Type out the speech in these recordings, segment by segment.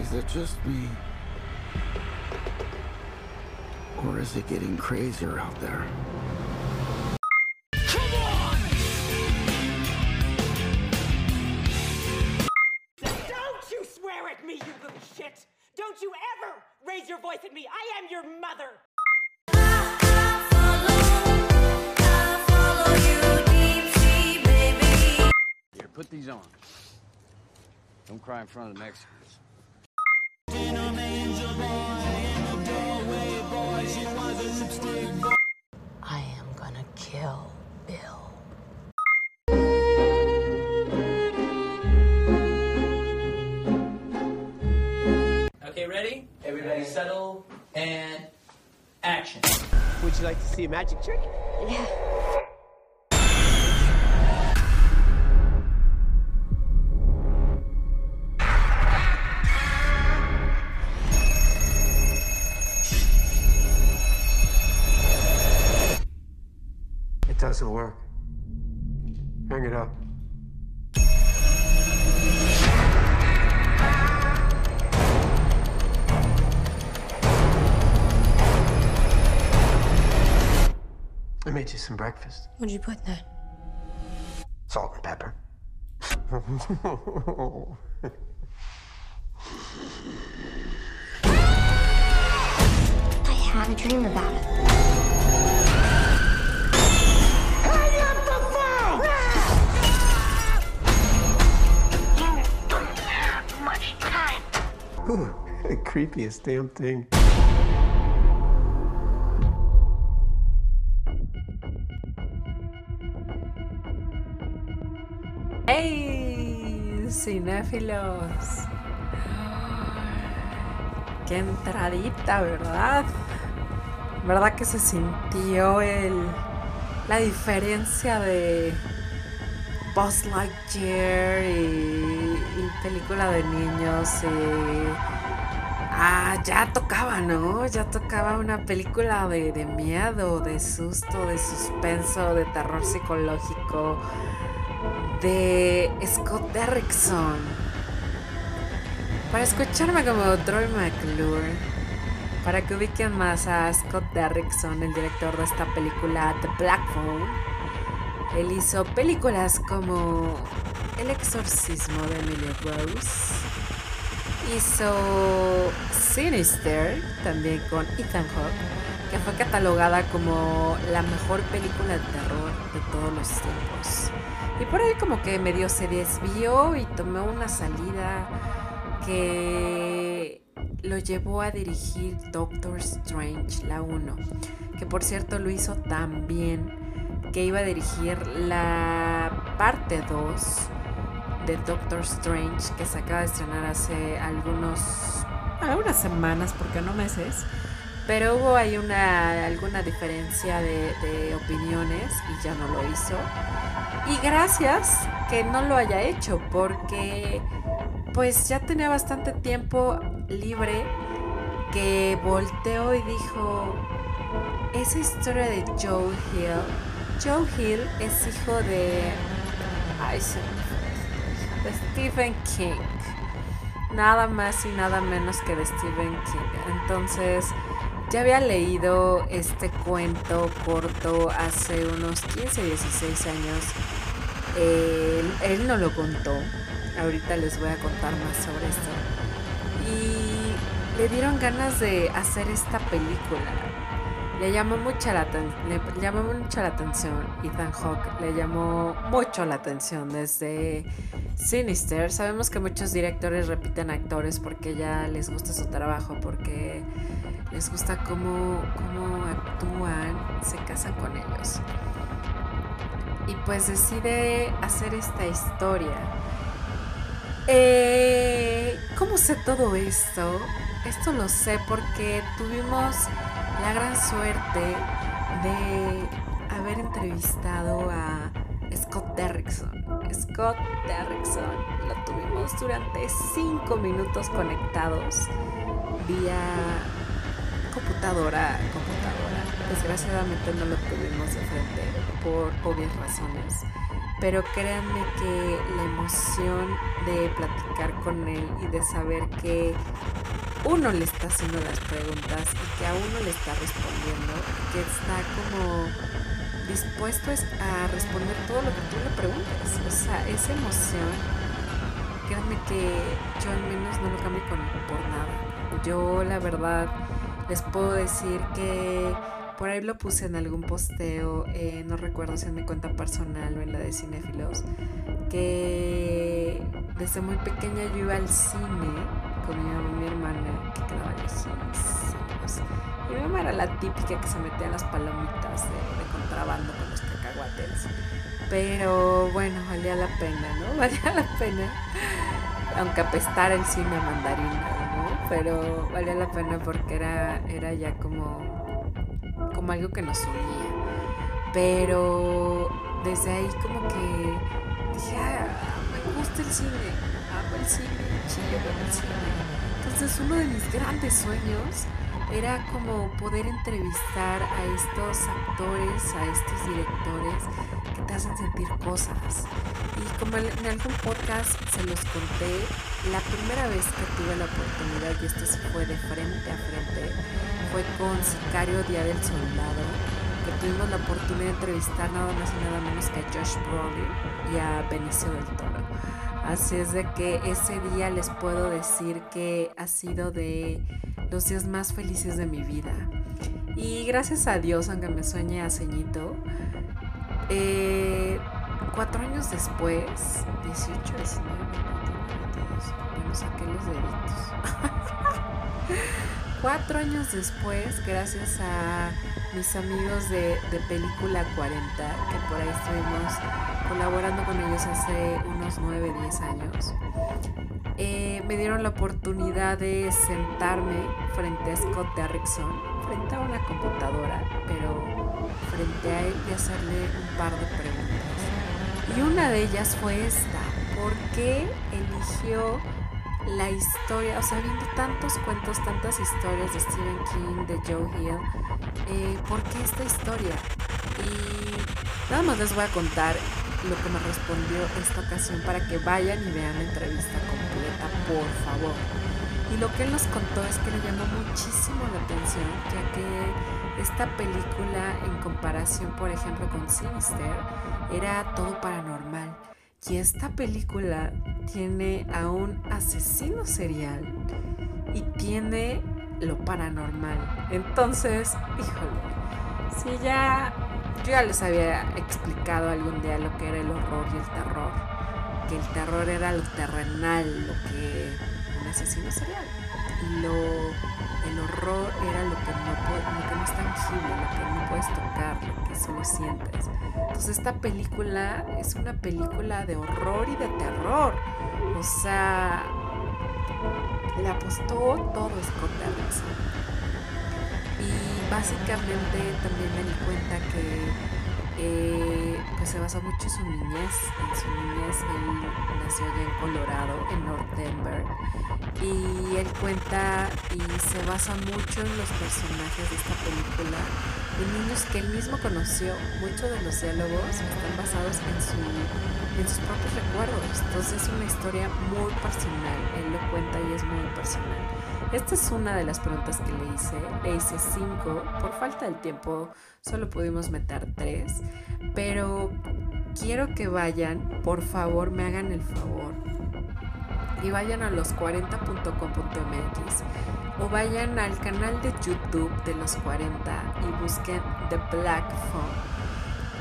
Is it just me? Or is it getting crazier out there? Don't you swear at me, you little shit! Don't you ever raise your voice at me! I am your mother! Here, put these on. Don't cry in front of the Mexicans. I am gonna kill Bill. Okay, ready? Everybody settle and action. Would you like to see a magic trick? It I made you some breakfast. What'd you put in that? Salt and pepper. I had a dream about it. Ooh, the creepiest damn thing. Cinéfilos. Qué entradita, ¿verdad? ¿Verdad que se sintió el, la diferencia de Buzz Lightyear y, y película de niños y... Ah, ya tocaba, ¿no? Ya tocaba una película de, de miedo, de susto, de suspenso, de terror psicológico, de Scott Derrickson. Para escucharme como Troy McClure, para que ubiquen más a Scott Derrickson, el director de esta película The Black Phone, él hizo películas como El exorcismo de Emily Rose, hizo Sinister, también con Ethan Hawke, que fue catalogada como la mejor película de terror de todos los tiempos. Y por ahí como que medio se desvió y tomó una salida que lo llevó a dirigir Doctor Strange, la 1, que por cierto lo hizo tan bien que iba a dirigir la parte 2 de Doctor Strange que se acaba de estrenar hace algunos algunas semanas, porque no meses. Pero hubo ahí una alguna diferencia de, opiniones y ya no lo hizo. Y gracias que no lo haya hecho, porque pues ya tenía bastante tiempo libre que volteó y dijo, esa historia de Joe Hill, Joe Hill es hijo de, ay, de Stephen King, nada más y nada menos que de Stephen King. Entonces, ya había leído este cuento corto hace unos 15, 16 años. Él, no lo contó. Ahorita les voy a contar más sobre esto. Y le dieron ganas de hacer esta película. Le llamó mucha la, le llamó mucho la atención Ethan Hawke, le llamó mucho la atención desde Sinister. Sabemos que muchos directores repiten actores porque ya les gusta su trabajo, porque les gusta cómo, cómo actúan, se casan con ellos. Y pues decide hacer esta historia. Eh, ¿Cómo sé todo esto? Esto lo sé porque tuvimos la gran suerte de haber entrevistado a Scott Derrickson. Scott Derrickson lo tuvimos durante cinco minutos conectados vía computadora. Desgraciadamente no lo tuvimos de frente por obvias razones. pero créanme que la emoción de platicar con él y de saber que uno le está haciendo las preguntas y que a uno le está respondiendo, que está como dispuesto a responder todo lo que tú le preguntes. O sea, esa emoción, créanme que yo al menos no lo cambio con, por nada. Yo la verdad les puedo decir que por ahí lo puse en algún posteo, eh, no recuerdo si en mi cuenta personal o en la de Cinefilos, que desde muy pequeña yo iba al cine con mi mamá y mi hermana, que quedaba lejísimos. Mi mamá era la típica que se metía las palomitas de, contrabando con los cacahuates. Pero bueno, valía la pena, ¿no? Valía la pena. Aunque apestara el cine a mandarina. Pero valía la pena porque era, era ya como como algo que nos unía. Pero desde ahí como que dije, ah, me gusta el cine, amo el cine, chile con el cine. Entonces uno de mis grandes sueños era como poder entrevistar a estos actores, a estos directores hacen sentir cosas. Y como en algún podcast se los conté, la primera vez que tuve la oportunidad, y esto se fue de frente a frente, fue con Sicario Día del Soldado, que tuvimos la oportunidad de entrevistar nada más y nada menos que a Josh Brolin y a Benicio del Toro. Así es de que ese día les puedo decir que ha sido de los días más felices de mi vida. Y gracias a Dios, aunque me sueñe a ceñito, eh, cuatro años después, 18, 19, 22, bueno, saqué los deditos. cuatro años después, gracias a mis amigos de, de Película 40, que por ahí estuvimos colaborando con ellos hace unos 9, 10 años, eh, me dieron la oportunidad de sentarme frente a Scott Derrickson, frente a una computadora, pero frente a él y hacerle un par de preguntas. Y una de ellas fue esta, ¿por qué eligió la historia, o sea, viendo tantos cuentos, tantas historias de Stephen King, de Joe Hill, eh, ¿por qué esta historia? Y nada más les voy a contar lo que me respondió esta ocasión para que vayan y vean la entrevista completa, por favor. Y lo que él nos contó es que le llamó muchísimo la atención, ya que esta película en comparación, por ejemplo, con Sinister, era todo paranormal. Y esta película tiene a un asesino serial y tiene lo paranormal. Entonces, híjole, si ya yo ya les había explicado algún día lo que era el horror y el terror. Que el terror era lo terrenal, lo que un asesino serial. Y lo, el horror era lo que, no, lo que no es tangible, lo que no puedes tocar, lo que solo sientes. Entonces esta película es una película de horror y de terror. O sea, le apostó todo Scott Derrickson. Y básicamente también me di cuenta que eh, pues se basa mucho en su niñez. En su niñez él nació en Colorado, en North Denver. Y él cuenta y se basa mucho en los personajes de esta película, de niños que él mismo conoció. Muchos de los diálogos están basados en, su, en sus propios recuerdos. Entonces es una historia muy personal. Él lo cuenta y es muy personal. Esta es una de las preguntas que le hice. Le hice cinco. Por falta de tiempo solo pudimos meter tres. Pero quiero que vayan, por favor, me hagan el favor. Y vayan a los40.com.mx o vayan al canal de YouTube de los 40 y busquen The Black Phone.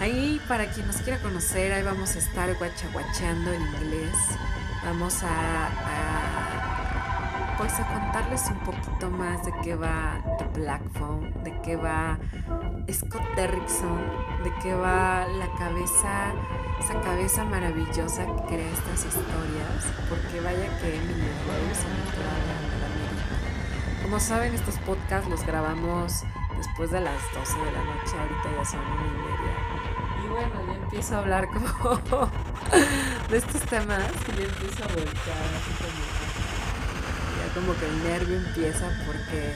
Ahí, para quien nos quiera conocer, ahí vamos a estar guachaguacheando en inglés. Vamos a, pues a contarles un poquito más de qué va The Black Phone, de qué va Scott Derrickson, de qué va la cabeza, esa cabeza maravillosa que crea estas historias, porque vaya que Emily Rose Como saben, estos podcasts los grabamos después de las 12 de la noche, ahorita ya son una y media. Y bueno, ya empiezo a hablar como de estos temas y ya empiezo a voltear así como como que el nervio empieza porque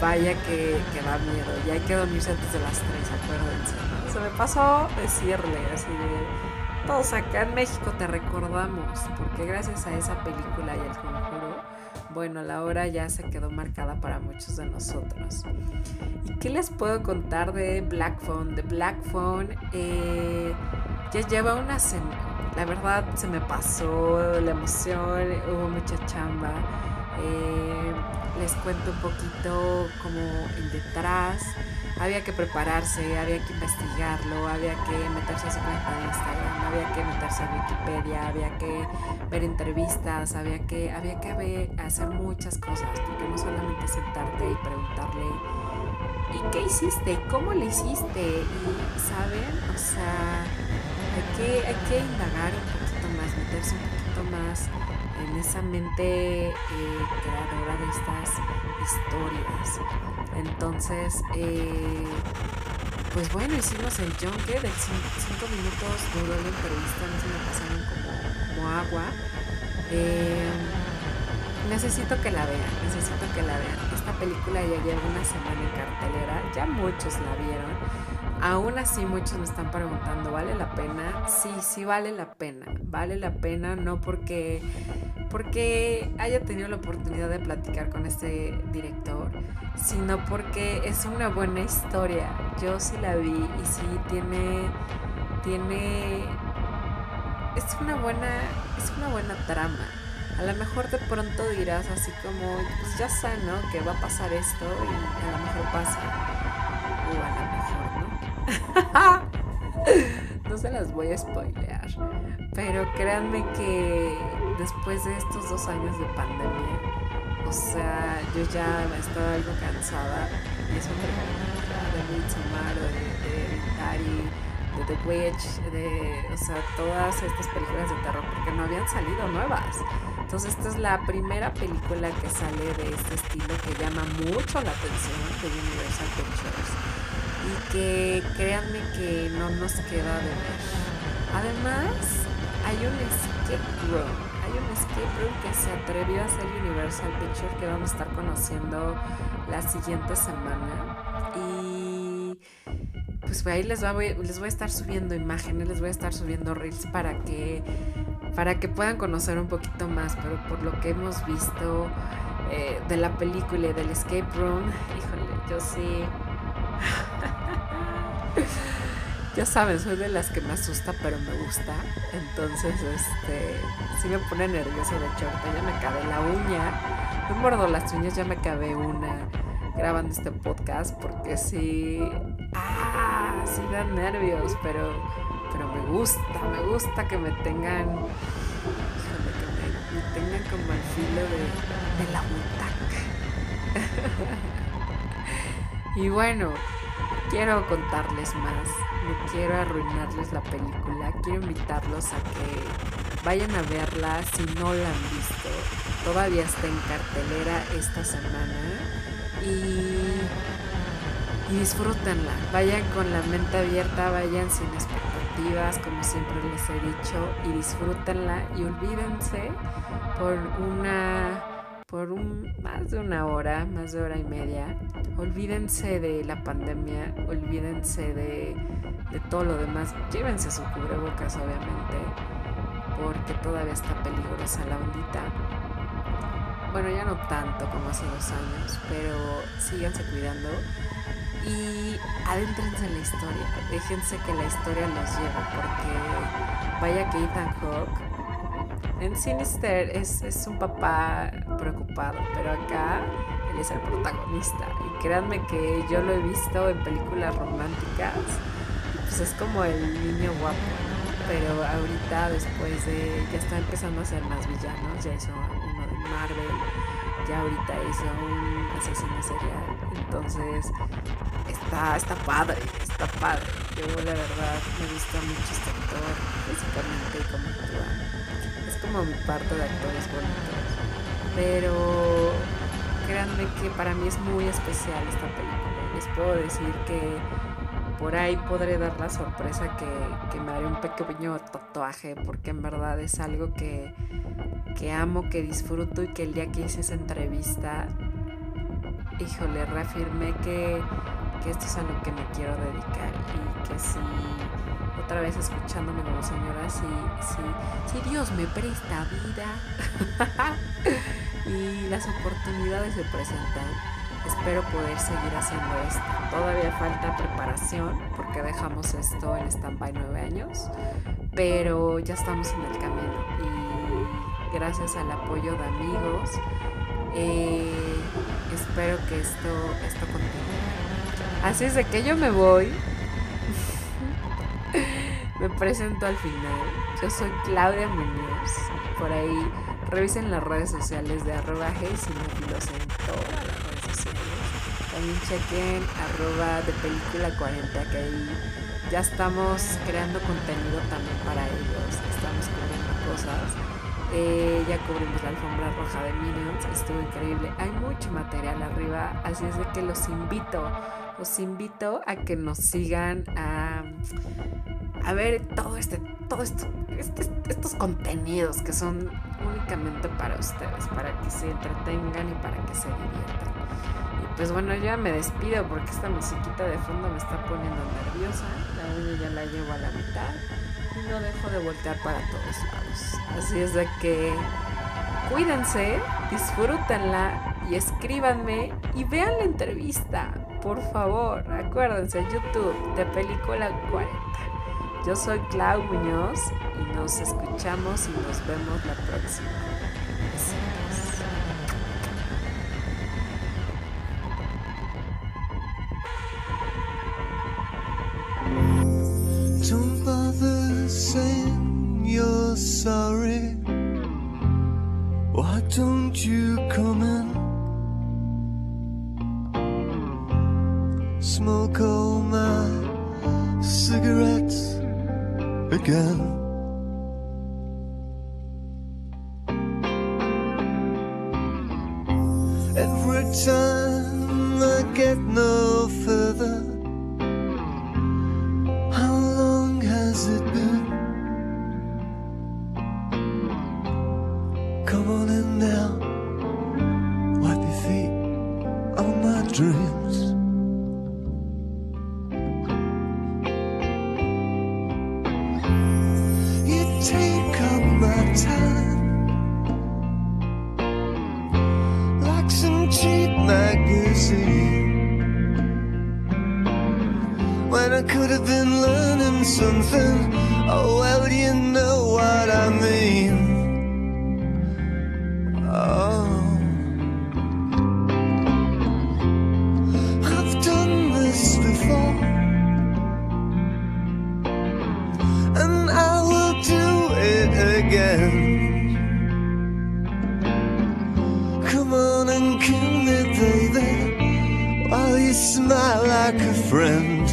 vaya que, que, da miedo. Y hay que dormirse antes de las 3, acuérdense. Se me pasó decirle así de, todos acá en México te recordamos, porque gracias a esa película y el conjuro, bueno, la hora ya se quedó marcada para muchos de nosotros. ¿Y qué les puedo contar de Black Phone? De Black Phone eh, ya lleva una semana. La verdad se me pasó la emoción, hubo mucha chamba. Eh, les cuento un poquito como el detrás había que prepararse, había que investigarlo, había que meterse a su cuenta de Instagram, había que meterse a Wikipedia, había que ver entrevistas, había que, había que hacer muchas cosas, porque no solamente sentarte y preguntarle, ¿y qué hiciste? ¿Cómo le hiciste? Y, ¿saben? O sea, hay que, hay que indagar un poquito más, meterse un poquito más en esa mente eh, creadora de estas historias. Entonces, eh, pues bueno, hicimos el junket, de 5 minutos duró la entrevista, no se me pasaron como, como agua. Eh, necesito que la vean, necesito que la vean. Esta película ya lleva una semana en cartelera, ya muchos la vieron. Aún así muchos me están preguntando, ¿vale la pena? Sí, sí vale la pena. Vale la pena no porque porque haya tenido la oportunidad de platicar con este director, sino porque es una buena historia. Yo sí la vi y sí tiene tiene es una buena es una buena trama. A lo mejor de pronto dirás así como, pues ya sé, ¿no? Que va a pasar esto y a lo mejor pasa. O a lo mejor, ¿no? no se las voy a spoilear. Pero créanme que después de estos dos años de pandemia, o sea, yo ya estaba algo cansada. Y eso de Midsommar, de, de Dari, de The Witch, de, o sea, todas estas películas de terror, porque no habían salido nuevas. Entonces esta es la primera película que sale de este estilo que llama mucho la atención de Universal Pictures y que créanme que no nos queda de ver. Además, hay un escape room. Hay un escape room que se atrevió a hacer Universal Pictures que vamos a estar conociendo la siguiente semana. Y pues ahí les, voy, les voy a estar subiendo imágenes, les voy a estar subiendo reels para que, para que puedan conocer un poquito más. Pero por lo que hemos visto eh, de la película y del escape room, híjole, yo sí. Ya saben, soy de las que me asusta, pero me gusta. Entonces, este, sí me pone nervioso de hecho. Ya me cabe la uña. Me muerdo las uñas, ya me cabe una grabando este podcast porque sí, ah, sí dan nervios, pero, pero me gusta, me gusta que me tengan, híjole, me, tengan como al filo de, de la butaca. y bueno, quiero contarles más, no quiero arruinarles la película, quiero invitarlos a que vayan a verla si no la han visto. Todavía está en cartelera esta semana y, y disfrútenla. Vayan con la mente abierta, vayan sin expectativas, como siempre les he dicho, y disfrútenla y olvídense por una por un, más de una hora, más de hora y media. Olvídense de la pandemia, olvídense de, de todo lo demás. Llévense su cubrebocas, obviamente, porque todavía está peligrosa la ondita. Bueno, ya no tanto como hace dos años, pero síganse cuidando y adéntrense en la historia. Déjense que la historia los lleve, porque vaya que Ethan Hawke en Sinister es, es, un papá preocupado, pero acá él es el protagonista. Y créanme que yo lo he visto en películas románticas, pues es como el niño guapo. Pero ahorita, después de. Ya está empezando a ser más villanos, ya hizo uno de Marvel, ya ahorita hizo un asesino serial. Entonces, está, está padre, está padre. Yo, la verdad, me gusta mucho este actor, físicamente, como actúa como mi parte de actores bonitos. Pero créanme que para mí es muy especial esta película. Les puedo decir que por ahí podré dar la sorpresa que, me haré un pequeño tatuaje porque en verdad es algo que, que amo, que disfruto y que el día que hice esa entrevista, híjole, reafirmé que, que esto es a lo que me quiero dedicar y que si otra vez escuchándome como señora, si, si, Dios me presta vida y las oportunidades se presentan, espero poder seguir haciendo esto. Todavía falta preparación porque dejamos esto en stand-by nueve años, pero ya estamos en el camino y gracias al apoyo de amigos, eh, espero que esto, esto continúe. Así es de que yo me voy. Presento al final. Yo soy Claudia Muñoz. Por ahí revisen las redes sociales de arroba Cinefilos en todas las redes sociales. También chequen arroba de película 40 que ahí ya estamos creando contenido también para ellos. Estamos cubriendo cosas. Eh, ya cubrimos la alfombra roja de Minions, estuvo increíble. Hay mucho material arriba, así es de que los invito, los invito a que nos sigan a, a ver todo este, todo esto, este, estos contenidos que son únicamente para ustedes, para que se entretengan y para que se diviertan. Y pues bueno, ya me despido porque esta musiquita de fondo me está poniendo nerviosa. La uña ya la llevo a la mitad no dejo de voltear para todos lados. Así es de que cuídense, disfrútenla y escríbanme y vean la entrevista, por favor. Acuérdense, YouTube de Película 40. Yo soy Clau Muñoz y nos escuchamos y nos vemos la próxima. you're sorry, why don't you come in? dream and I will do it again. Come on and kill me, baby, while you smile like a friend.